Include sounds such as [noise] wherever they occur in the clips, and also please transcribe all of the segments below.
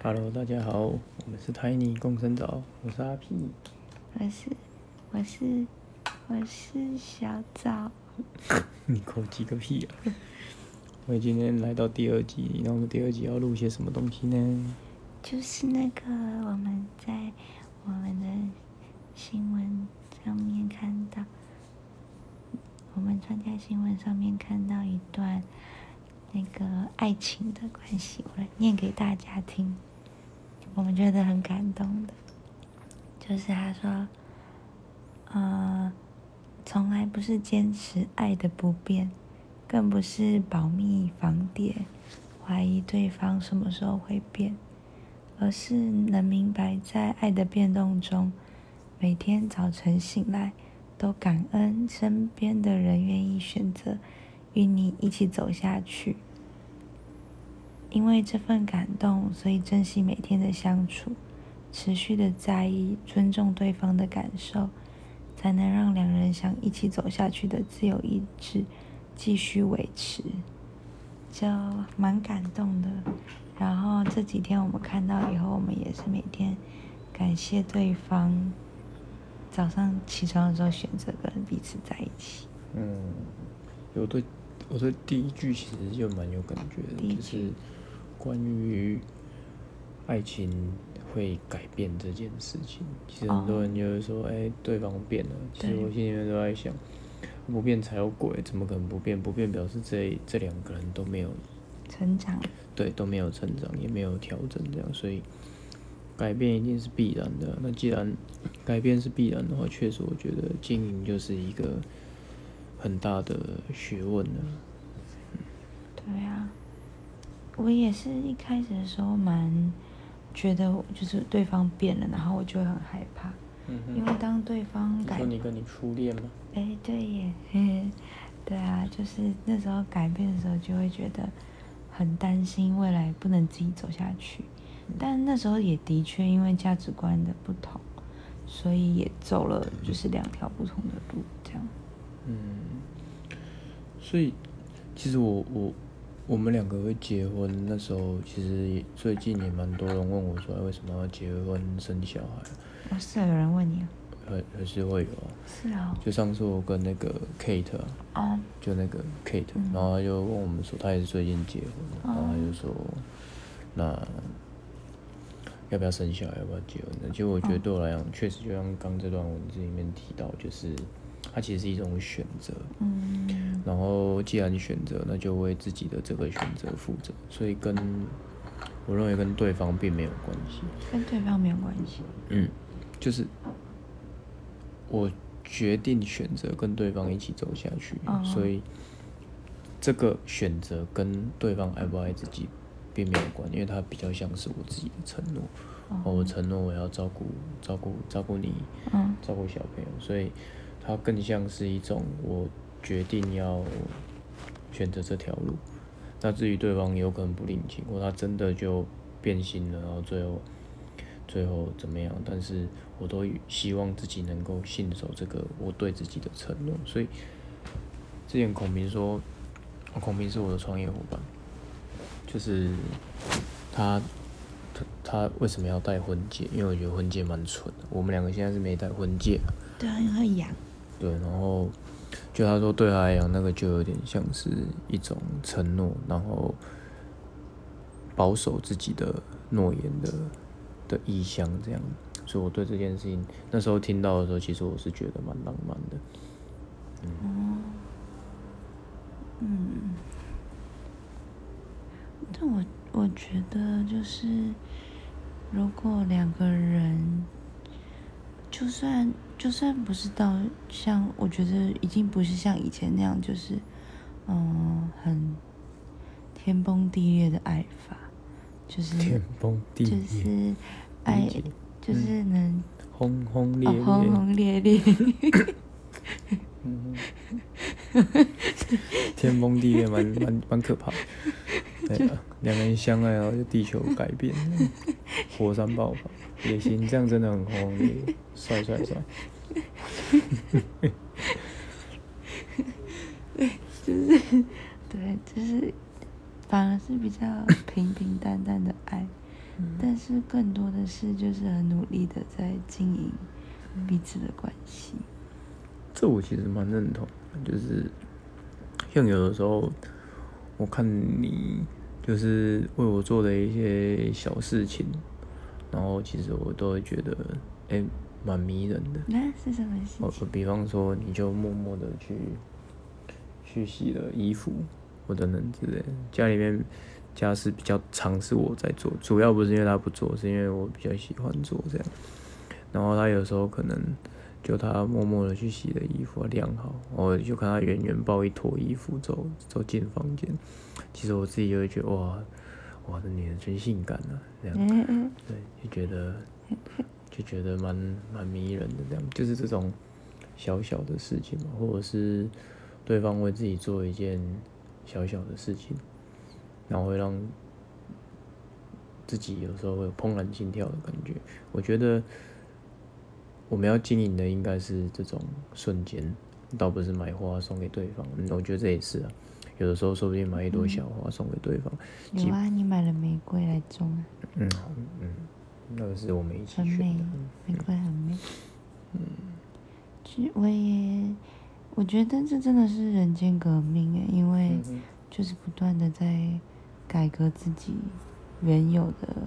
Hello，大家好，我们是 Tiny 共生岛，我是阿 P。我是我是我是小枣，[laughs] 你口技个屁啊！[laughs] 我们今天来到第二集，那我们第二集要录些什么东西呢？就是那个我们在我们的新闻上面看到，我们参加新闻上面看到一段那个爱情的关系，我来念给大家听，我们觉得很感动的，就是他说，呃，从来不是坚持爱的不变，更不是保密防谍，怀疑对方什么时候会变。而是能明白，在爱的变动中，每天早晨醒来都感恩身边的人愿意选择与你一起走下去。因为这份感动，所以珍惜每天的相处，持续的在意、尊重对方的感受，才能让两人想一起走下去的自由意志继续维持。就蛮感动的。然后这几天我们看到以后，我们也是每天感谢对方早上起床的时候选择跟彼此在一起。嗯，我对我对第一句其实就蛮有感觉的，就是关于爱情会改变这件事情。其实很多人就是说，哎，对方变了。其实我心里面都在想，不变才有鬼，怎么可能不变？不变表示这这两个人都没有。成长，对，都没有成长，也没有调整，这样，所以改变一定是必然的。那既然改变是必然的话，确实，我觉得经营就是一个很大的学问了。对啊，我也是一开始的时候蛮觉得，就是对方变了，然后我就会很害怕。嗯因为当对方改，说你跟你初恋吗？哎，对耶，[laughs] 对啊，就是那时候改变的时候，就会觉得。很担心未来不能自己走下去，但那时候也的确因为价值观的不同，所以也走了就是两条不同的路，这样。嗯，所以其实我我我们两个会结婚那时候，其实最近也蛮多人问我说，为什么要结婚生小孩？哦，是有人问你啊？还还是会有啊？是啊。就上次我跟那个 Kate 啊，就那个 Kate，然后他就问我们说，他也是最近结婚，然后他就说，那要不要生小孩，要不要结婚呢？其实我觉得对我来讲，确实就像刚这段文字里面提到，就是它其实是一种选择。嗯。然后既然选择，那就为自己的这个选择负责。所以跟我认为跟对方并没有关系。跟对方没有关系。嗯，就是。我决定选择跟对方一起走下去，所以这个选择跟对方爱不爱自己并没有关，因为它比较像是我自己的承诺。我承诺我要照顾、照顾、照顾你，嗯照顾小朋友，所以它更像是一种我决定要选择这条路。那至于对方有可能不领情，或他真的就变心了，然后最后。最后怎么样？但是我都希望自己能够信守这个我对自己的承诺。所以之前孔明说，孔明是我的创业伙伴，就是他他为什么要戴婚戒？因为我觉得婚戒蛮蠢的。我们两个现在是没戴婚戒。对啊，因为痒。对，然后就他说对他来讲，那个就有点像是一种承诺，然后保守自己的诺言的。的意向这样，所以我对这件事情那时候听到的时候，其实我是觉得蛮浪漫的。嗯，嗯，但我我觉得就是，如果两个人，就算就算不是到像，我觉得已经不是像以前那样，就是嗯，很天崩地裂的爱法。就是天崩地裂，就是爱，就是能轰轰烈烈，轰轰烈烈。天崩地裂，蛮蛮蛮可怕。对啊，两个人相爱，然后就地球改变，[laughs] 火山爆发也行，这样真的很轰轰烈烈，帅帅 [laughs] 帅。对，就是对，就是。反而是比较平平淡淡的爱，但是更多的是就是很努力的在经营彼此的关系。这我其实蛮认同，就是像有的时候我看你就是为我做的一些小事情，然后其实我都会觉得哎蛮迷人的。那是什么事情？比方说，你就默默的去去洗了衣服或等等之类，家里面。家事比较常是我在做，主要不是因为他不做，是因为我比较喜欢做这样。然后他有时候可能就他默默的去洗的衣服晾好，我就看他远远抱一坨衣服走走进房间。其实我自己就会觉得哇，哇，这女人真性感啊，这样，对，就觉得就觉得蛮蛮迷人的这样，就是这种小小的事情嘛，或者是对方为自己做一件小小的事情。然后会让自己有时候会有怦然心跳的感觉。我觉得我们要经营的应该是这种瞬间，倒不是买花送给对方。我觉得这也是啊，有的时候说不定买一朵小花送给对方。有啊，你买了玫瑰来种啊？嗯嗯，那个是我们一起选的，玫瑰很美。嗯，其实我也我觉得这真的是人间革命诶，因为就是不断的在。改革自己原有的嗯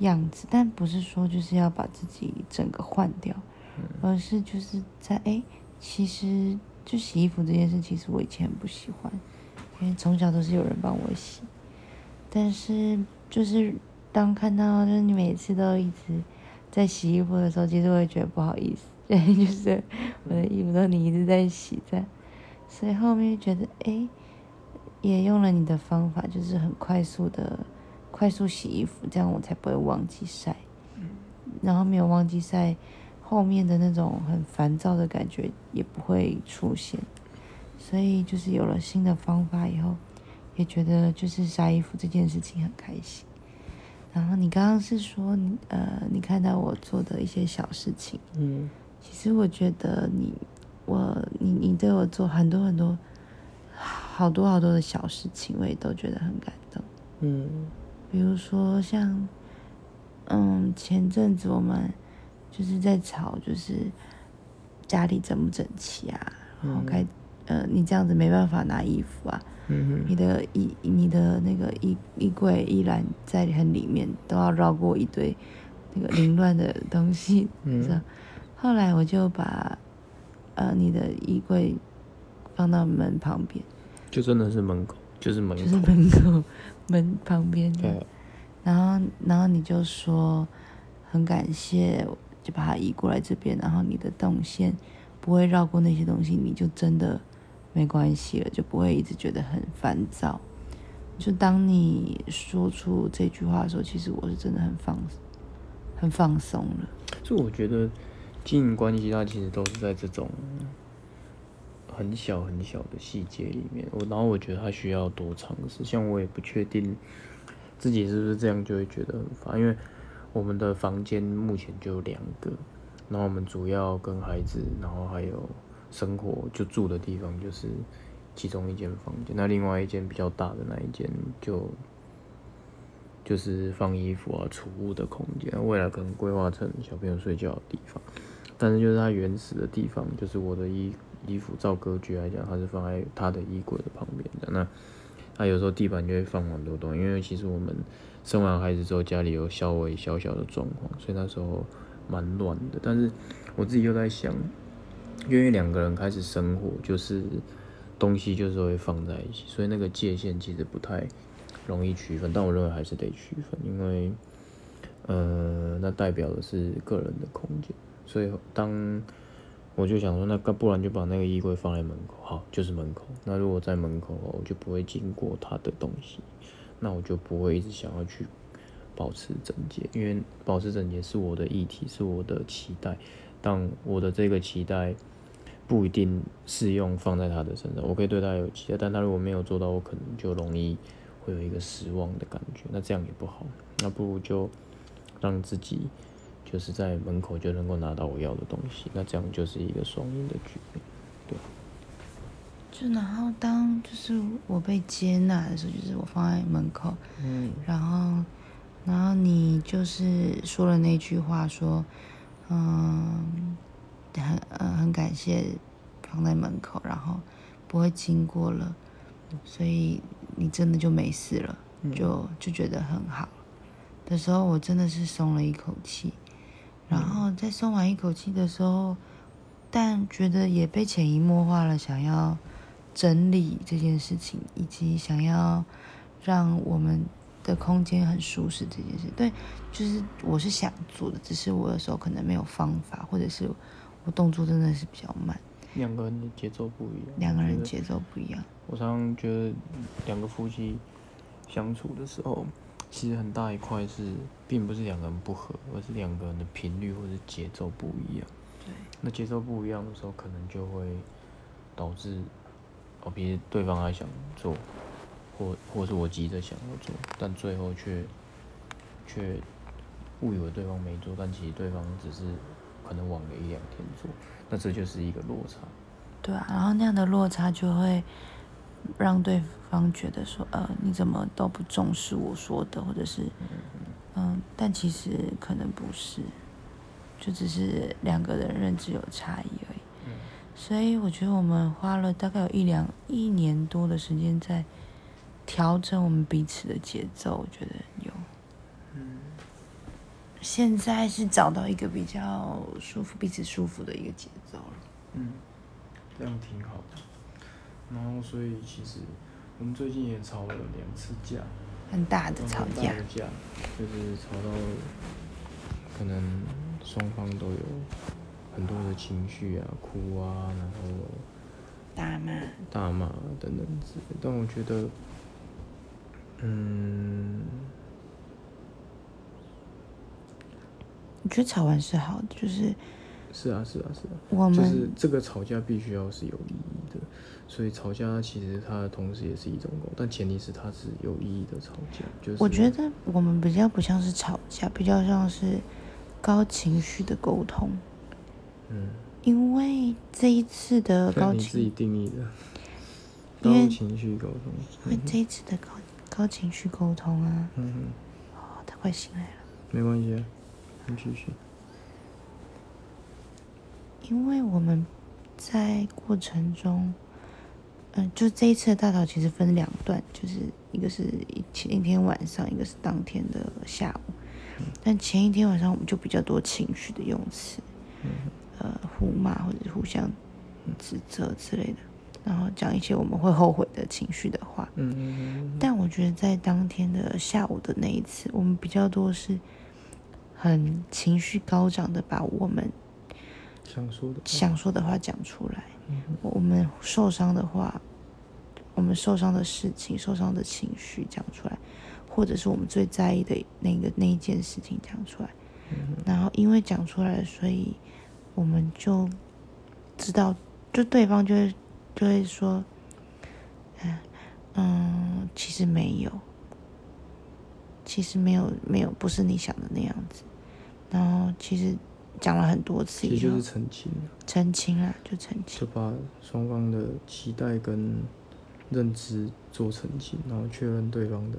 样子，但不是说就是要把自己整个换掉，而是就是在哎，其实就洗衣服这件事，其实我以前不喜欢，因为从小都是有人帮我洗，但是就是当看到就是你每次都一直在洗衣服的时候，其实我也觉得不好意思，[laughs] 就是我的衣服都你一直在洗在，所以后面觉得哎。也用了你的方法，就是很快速的快速洗衣服，这样我才不会忘记晒。然后没有忘记晒，后面的那种很烦躁的感觉也不会出现。所以就是有了新的方法以后，也觉得就是晒衣服这件事情很开心。然后你刚刚是说，你呃，你看到我做的一些小事情，嗯，其实我觉得你，我你你对我做很多很多。好多好多的小事情，我也都觉得很感动。嗯，比如说像，嗯，前阵子我们就是在吵，就是家里整不整齐啊，然后该，呃，你这样子没办法拿衣服啊。嗯你的衣，你的那个衣衣柜依然在很里面，都要绕过一堆那个凌乱的东西。[laughs] 嗯。后来我就把，呃，你的衣柜放到门旁边。就真的是门口，就是门口，就是门口门旁边的。然后，然后你就说很感谢，就把它移过来这边。然后你的动线不会绕过那些东西，你就真的没关系了，就不会一直觉得很烦躁。就当你说出这句话的时候，其实我是真的很放很放松了。就我觉得经营关系，它其实都是在这种。很小很小的细节里面，我然后我觉得他需要多尝试。像我也不确定自己是不是这样就会觉得很烦，因为我们的房间目前就两个，然后我们主要跟孩子，然后还有生活就住的地方就是其中一间房间，那另外一间比较大的那一间就就是放衣服啊、储物的空间，未来可能规划成小朋友睡觉的地方，但是就是它原始的地方，就是我的衣。衣服照格局来讲，它是放在他的衣柜的旁边的。那他有时候地板就会放很多东西，因为其实我们生完孩子之后，家里有稍微小小的状况，所以那时候蛮乱的。但是我自己又在想，因为两个人开始生活，就是东西就是会放在一起，所以那个界限其实不太容易区分。但我认为还是得区分，因为呃，那代表的是个人的空间，所以当。我就想说，那不然就把那个衣柜放在门口，好，就是门口。那如果在门口，我就不会经过他的东西，那我就不会一直想要去保持整洁，因为保持整洁是我的议题，是我的期待。但我的这个期待不一定适用放在他的身上，我可以对他有期待，但他如果没有做到，我可能就容易会有一个失望的感觉，那这样也不好。那不如就让自己。就是在门口就能够拿到我要的东西，那这样就是一个双赢的局面，对。就然后当就是我被接纳的时候，就是我放在门口，嗯，然后然后你就是说了那句话，说，嗯，很呃很感谢放在门口，然后不会经过了，所以你真的就没事了，就就觉得很好的时候，我真的是松了一口气。然后在松完一口气的时候，但觉得也被潜移默化了，想要整理这件事情，以及想要让我们的空间很舒适这件事。对，就是我是想做的，只是我有时候可能没有方法，或者是我动作真的是比较慢。两个人的节奏不一样。两个人节奏不一样。我常常觉得两个夫妻相处的时候。其实很大一块是，并不是两个人不合，而是两个人的频率或者节奏不一样。对。那节奏不一样的时候，可能就会导致，哦，比如对方还想做，或或是我急着想要做，但最后却却误以为对方没做，但其实对方只是可能晚了一两天做，那这就是一个落差。对啊，然后那样的落差就会。让对方觉得说，呃，你怎么都不重视我说的，或者是，嗯，但其实可能不是，就只是两个人认知有差异而已。所以我觉得我们花了大概有一两一年多的时间在调整我们彼此的节奏，我觉得有。嗯。现在是找到一个比较舒服、彼此舒服的一个节奏了。嗯，这样挺好的。然后，所以其实我们最近也吵了两次架，很大的吵架，就是吵到可能双方都有很多的情绪啊，哭啊，然后大骂、大骂等等之类。但我觉得，嗯，我觉得吵完是好的，就是是啊，是啊，是啊，我们就是这个吵架必须要是有意义的。所以吵架其实它同时也是一种沟但前提是它是有意义的吵架。就是我觉得我们比较不像是吵架，比较像是高情绪的沟通。嗯。因为这一次的高情，你自己定义的。高情绪沟通。因为这一次的高高情绪沟通啊。嗯哼。哦，他快醒来了。没关系，啊你继续。因为我们在过程中。嗯，就这一次的大吵其实分两段，就是一个是前一天晚上，一个是当天的下午。但前一天晚上我们就比较多情绪的用词，呃，互骂或者互相指责之类的，然后讲一些我们会后悔的情绪的话。嗯但我觉得在当天的下午的那一次，我们比较多是很情绪高涨的，把我们想说的想说的话讲出来。我们受伤的话，我们受伤的事情、受伤的情绪讲出来，或者是我们最在意的那个那一件事情讲出来。然后因为讲出来，所以我们就知道，就对方就会就会说，嗯嗯，其实没有，其实没有没有，不是你想的那样子。然后其实。讲了很多次，其实就是澄清澄清了就澄清，就把双方的期待跟认知做澄清，然后确认对方的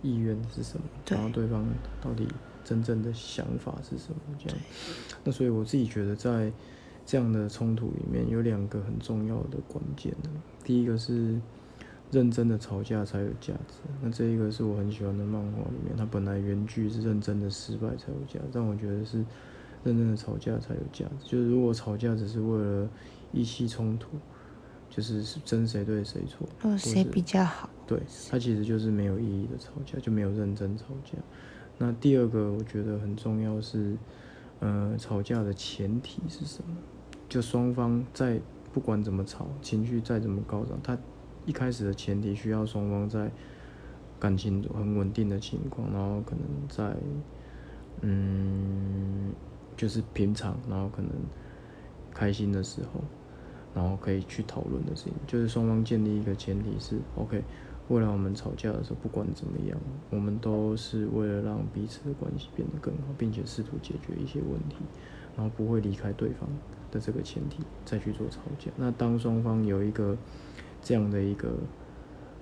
意愿是什么，然后对方到底真正的想法是什么，这样。那所以我自己觉得，在这样的冲突里面，有两个很重要的关键第一个是认真的吵架才有价值，那这一个是我很喜欢的漫画里面，它本来原句是认真的失败才有价值，但我觉得是。认真的吵架才有价值。就是如果吵架只是为了意气冲突，就是争谁对谁错，哦，谁比较好？对，它其实就是没有意义的吵架，就没有认真吵架。那第二个我觉得很重要是，呃，吵架的前提是什么？就双方在不管怎么吵，情绪再怎么高涨，他一开始的前提需要双方在感情很稳定的情况，然后可能在，嗯。就是平常，然后可能开心的时候，然后可以去讨论的事情，就是双方建立一个前提是，OK，未来我们吵架的时候，不管怎么样，我们都是为了让彼此的关系变得更好，并且试图解决一些问题，然后不会离开对方的这个前提再去做吵架。那当双方有一个这样的一个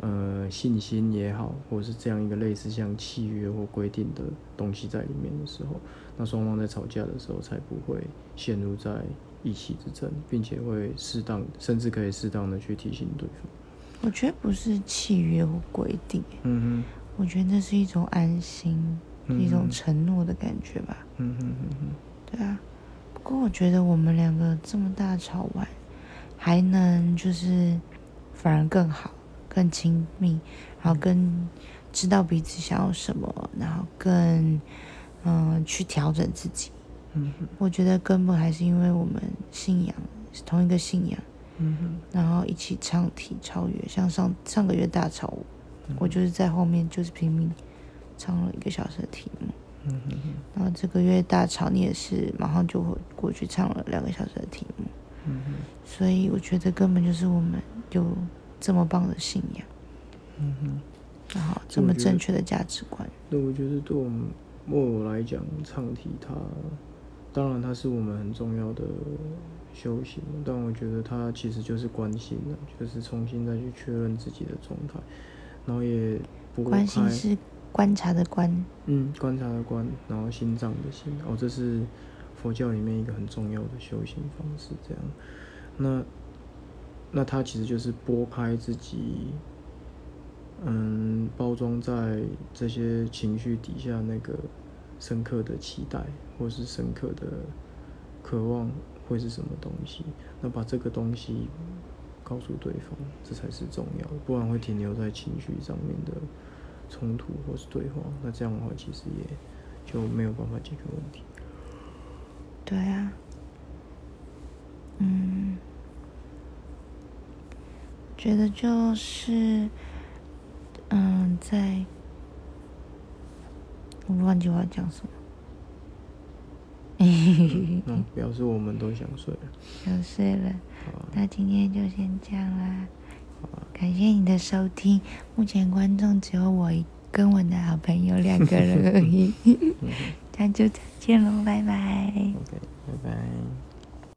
呃信心也好，或者是这样一个类似像契约或规定的东西在里面的时候，那双方在吵架的时候才不会陷入在一气之争，并且会适当甚至可以适当的去提醒对方。我觉得不是契约或规定，嗯哼，我觉得那是一种安心，一种承诺的感觉吧。嗯哼哼哼，对啊。不过我觉得我们两个这么大吵完，还能就是反而更好、更亲密，然后更知道彼此想要什么，然后更嗯去调整自己。嗯哼，我觉得根本还是因为我们信仰是同一个信仰。嗯哼，然后一起唱体超越，像上上个月大吵，我就是在后面就是拼命唱了一个小时的题目。嗯哼哼，然后这个月大潮，你也是马上就会过去唱了两个小时的题目。嗯哼，所以我觉得根本就是我们有这么棒的信仰。嗯哼，然后这么正确的价值观。那我觉得对我们莫我来讲，唱题它当然它是我们很重要的。修行，但我觉得它其实就是关心的，就是重新再去确认自己的状态，然后也不关心是观察的观，嗯，观察的观，然后心脏的心，哦，这是佛教里面一个很重要的修行方式，这样，那那他其实就是拨开自己，嗯，包装在这些情绪底下那个深刻的期待，或是深刻的渴望。会是什么东西？那把这个东西告诉对方，这才是重要的，不然会停留在情绪上面的冲突或是对话。那这样的话，其实也就没有办法解决问题。对啊，觉得就是，嗯，在，我忘记我要讲什么。嗯，表示我们都想睡了。[laughs] 想睡了，那今天就先这样啦。感谢你的收听。目前观众只有我跟我的好朋友两个人而已。[laughs] 那就再见喽，拜拜。OK，拜拜。